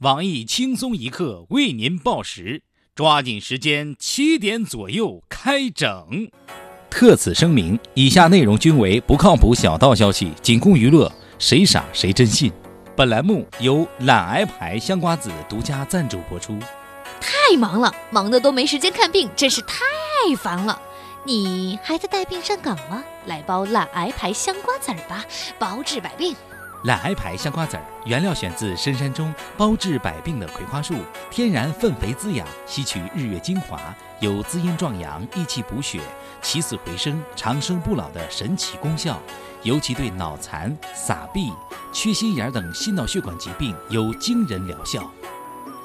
网易轻松一刻为您报时，抓紧时间，七点左右开整。特此声明，以下内容均为不靠谱小道消息，仅供娱乐，谁傻谁真信。本栏目由懒癌牌香瓜子独家赞助播出。太忙了，忙的都没时间看病，真是太烦了。你还在带病上岗吗？来包懒癌牌香瓜子儿吧，包治百病。懒癌牌香瓜子儿原料选自深山中包治百病的葵花树，天然粪肥滋养，吸取日月精华，有滋阴壮阳、益气补血、起死回生、长生不老的神奇功效，尤其对脑残、撒臂、缺心眼等心脑血管疾病有惊人疗效。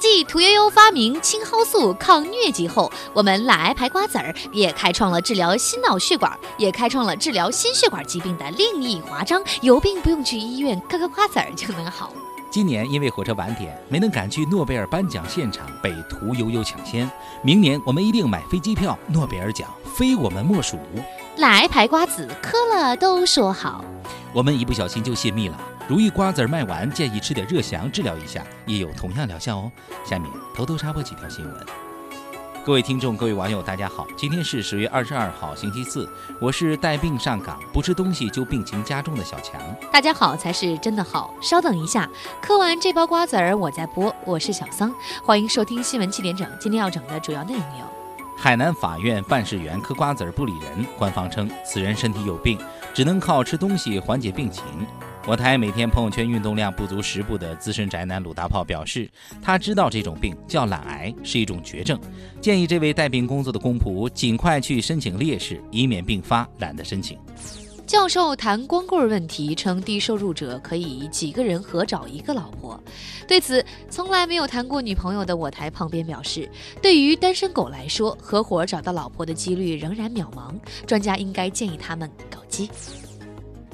继屠呦呦发明青蒿素抗疟疾后，我们懒癌牌瓜子儿也开创了治疗心脑血管，也开创了治疗心血管疾病的另一华章。有病不用去医院，嗑嗑瓜子儿就能好。今年因为火车晚点没能赶去诺贝尔颁奖现场，被屠呦呦抢先。明年我们一定买飞机票，诺贝尔奖非我们莫属。懒癌牌瓜子嗑了都说好，我们一不小心就泄密了。如意瓜子儿卖完，建议吃点热翔治疗一下，也有同样疗效哦。下面偷偷插播几条新闻。各位听众，各位网友，大家好，今天是十月二十二号，星期四，我是带病上岗，不吃东西就病情加重的小强。大家好才是真的好。稍等一下，嗑完这包瓜子儿，我再播。我是小桑，欢迎收听新闻七点整。今天要整的主要内容有：海南法院办事员嗑瓜子儿不理人，官方称此人身体有病，只能靠吃东西缓解病情。我台每天朋友圈运动量不足十步的资深宅男鲁大炮表示，他知道这种病叫懒癌，是一种绝症，建议这位带病工作的公仆尽快去申请烈士，以免病发懒得申请。教授谈光棍问题，称低收入者可以几个人合找一个老婆。对此，从来没有谈过女朋友的我台旁边表示，对于单身狗来说，合伙找到老婆的几率仍然渺茫，专家应该建议他们搞基。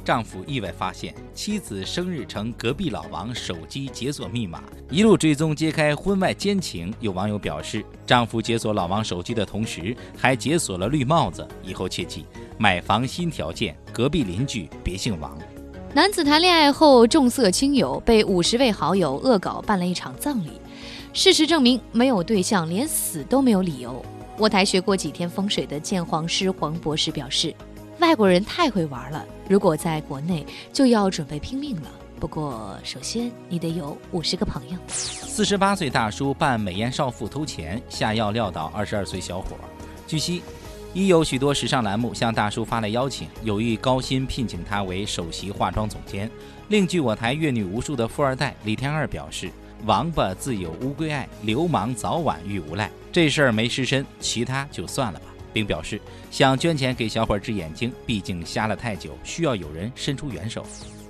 丈夫意外发现妻子生日成隔壁老王手机解锁密码，一路追踪揭开婚外奸情。有网友表示，丈夫解锁老王手机的同时，还解锁了绿帽子。以后切记，买房新条件，隔壁邻居别姓王。男子谈恋爱后重色轻友，被五十位好友恶搞办了一场葬礼。事实证明，没有对象，连死都没有理由。我台学过几天风水的鉴黄师黄博士表示。外国人太会玩了，如果在国内就要准备拼命了。不过，首先你得有五十个朋友。四十八岁大叔扮美颜少妇偷钱，下药撂倒二十二岁小伙。据悉，已有许多时尚栏目向大叔发来邀请，有意高薪聘请他为首席化妆总监。另据我台阅女无数的富二代李天二表示：“王八自有乌龟爱，流氓早晚遇无赖。这事儿没失身，其他就算了吧。”并表示想捐钱给小伙治眼睛，毕竟瞎了太久，需要有人伸出援手。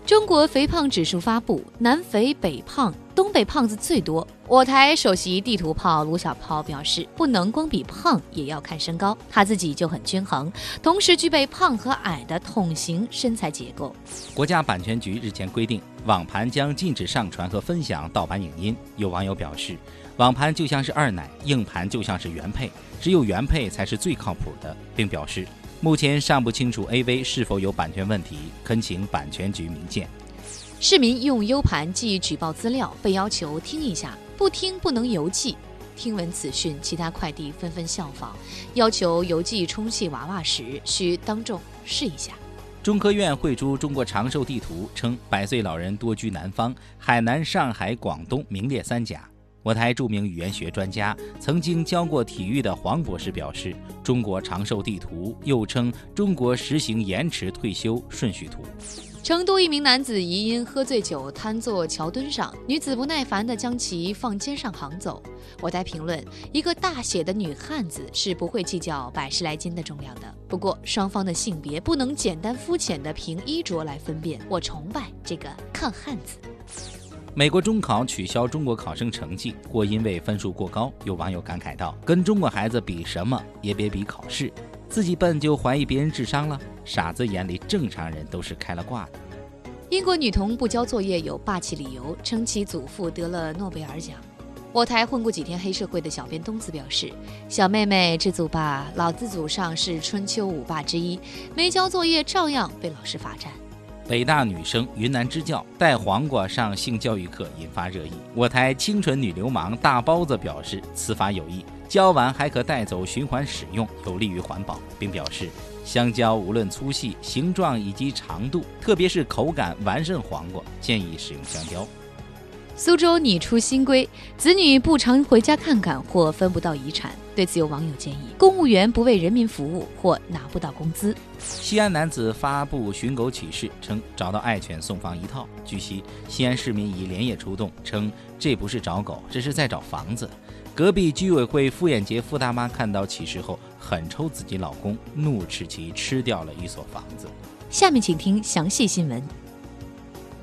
中国肥胖指数发布，南肥北胖，东北胖子最多。我台首席地图炮卢小炮表示，不能光比胖，也要看身高，他自己就很均衡，同时具备胖和矮的桶形身材结构。国家版权局日前规定，网盘将禁止上传和分享盗版影音。有网友表示。网盘就像是二奶，硬盘就像是原配，只有原配才是最靠谱的，并表示目前尚不清楚 AV 是否有版权问题，恳请版权局明鉴。市民用 U 盘寄举报资料，被要求听一下，不听不能邮寄。听闻此讯，其他快递纷纷效仿，要求邮寄充气娃娃时需当众试一下。中科院绘出中国长寿地图，称百岁老人多居南方，海南、上海、广东名列三甲。我台著名语言学专家、曾经教过体育的黄博士表示：“中国长寿地图又称中国实行延迟退休顺序图。”成都一名男子疑因喝醉酒瘫坐桥墩上，女子不耐烦地将其放肩上扛走。我台评论：一个大写的女汉子是不会计较百十来斤的重量的。不过双方的性别不能简单肤浅地凭衣着来分辨。我崇拜这个抗汉子。美国中考取消中国考生成绩，或因为分数过高。有网友感慨道：“跟中国孩子比什么也别比考试，自己笨就怀疑别人智商了。傻子眼里正常人都是开了挂的。”英国女童不交作业有霸气理由，称其祖父得了诺贝尔奖。我台混过几天黑社会的小编东子表示：“小妹妹知足吧，老子祖上是春秋五霸之一，没交作业照样被老师罚站。”北大女生云南支教带黄瓜上性教育课引发热议。我台清纯女流氓大包子表示，此法有益，教完还可带走循环使用，有利于环保，并表示香蕉无论粗细、形状以及长度，特别是口感完胜黄瓜，建议使用香蕉。苏州拟出新规，子女不常回家看看或分不到遗产。对此，有网友建议：公务员不为人民服务或拿不到工资。西安男子发布寻狗启事，称找到爱犬送房一套。据悉，西安市民已连夜出动，称这不是找狗，这是在找房子。隔壁居委会傅艳杰傅大妈看到启事后，狠抽自己老公，怒斥其吃掉了一所房子。下面请听详细新闻。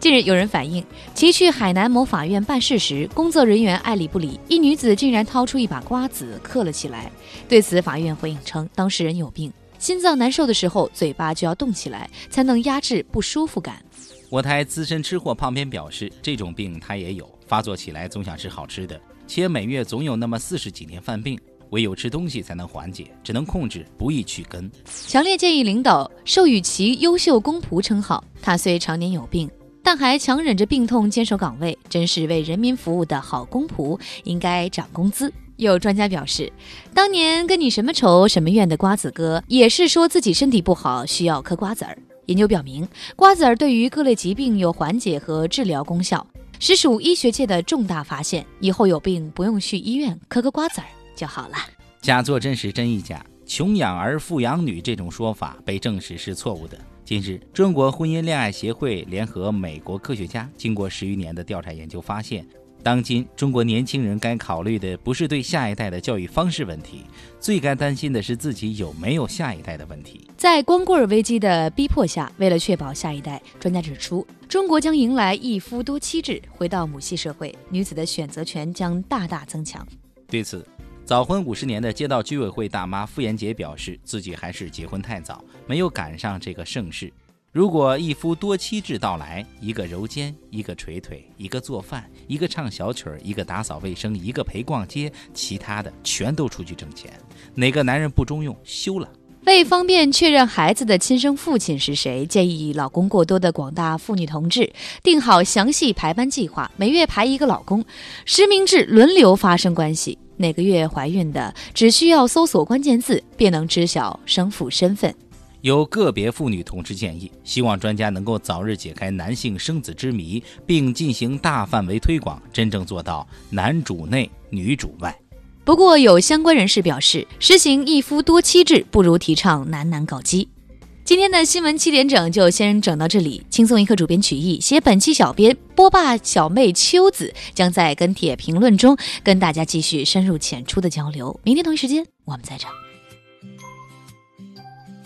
近日，有人反映其去海南某法院办事时，工作人员爱理不理，一女子竟然掏出一把瓜子嗑了起来。对此，法院回应称，当事人有病，心脏难受的时候，嘴巴就要动起来，才能压制不舒服感。我台资深吃货胖边表示，这种病他也有，发作起来总想吃好吃的，且每月总有那么四十几天犯病，唯有吃东西才能缓解，只能控制，不易去根。强烈建议领导授予其优秀公仆称号。他虽常年有病。但还强忍着病痛坚守岗位，真是为人民服务的好公仆，应该涨工资。有专家表示，当年跟你什么仇什么怨的瓜子哥，也是说自己身体不好需要嗑瓜子儿。研究表明，瓜子儿对于各类疾病有缓解和治疗功效，实属医学界的重大发现。以后有病不用去医院，嗑个瓜子儿就好了。假作真时真亦假，穷养儿富养女这种说法被证实是错误的。近日，中国婚姻恋爱协会联合美国科学家，经过十余年的调查研究，发现，当今中国年轻人该考虑的不是对下一代的教育方式问题，最该担心的是自己有没有下一代的问题。在光棍危机的逼迫下，为了确保下一代，专家指出，中国将迎来一夫多妻制，回到母系社会，女子的选择权将大大增强。对此，早婚五十年的街道居委会大妈傅延杰表示，自己还是结婚太早，没有赶上这个盛世。如果一夫多妻制到来，一个揉肩，一个捶腿，一个做饭，一个唱小曲儿，一个打扫卫生，一个陪逛街，其他的全都出去挣钱，哪个男人不中用，休了。为方便确认孩子的亲生父亲是谁，建议老公过多的广大妇女同志定好详细排班计划，每月排一个老公，实名制轮流发生关系。哪个月怀孕的，只需要搜索关键字，便能知晓生父身份。有个别妇女同志建议，希望专家能够早日解开男性生子之谜，并进行大范围推广，真正做到男主内女主外。不过，有相关人士表示，实行一夫多妻制不如提倡男男搞基。今天的新闻七点整就先整到这里。轻松一刻主编曲艺，写本期小编波霸小妹秋子将在跟帖评论中跟大家继续深入浅出的交流。明天同一时间我们再整。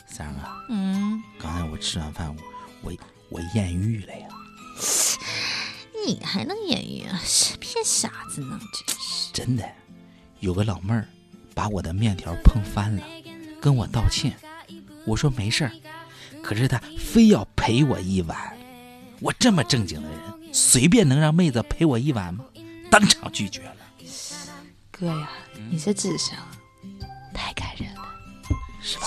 三儿啊，嗯，刚才我吃完饭，我我艳遇了呀。你还能艳遇啊？是骗傻子呢，真是。真的，有个老妹儿把我的面条碰翻了，跟我道歉。我说没事儿，可是他非要陪我一晚。我这么正经的人，随便能让妹子陪我一晚吗？当场拒绝了。哥呀，你这智商太感人了，是吧？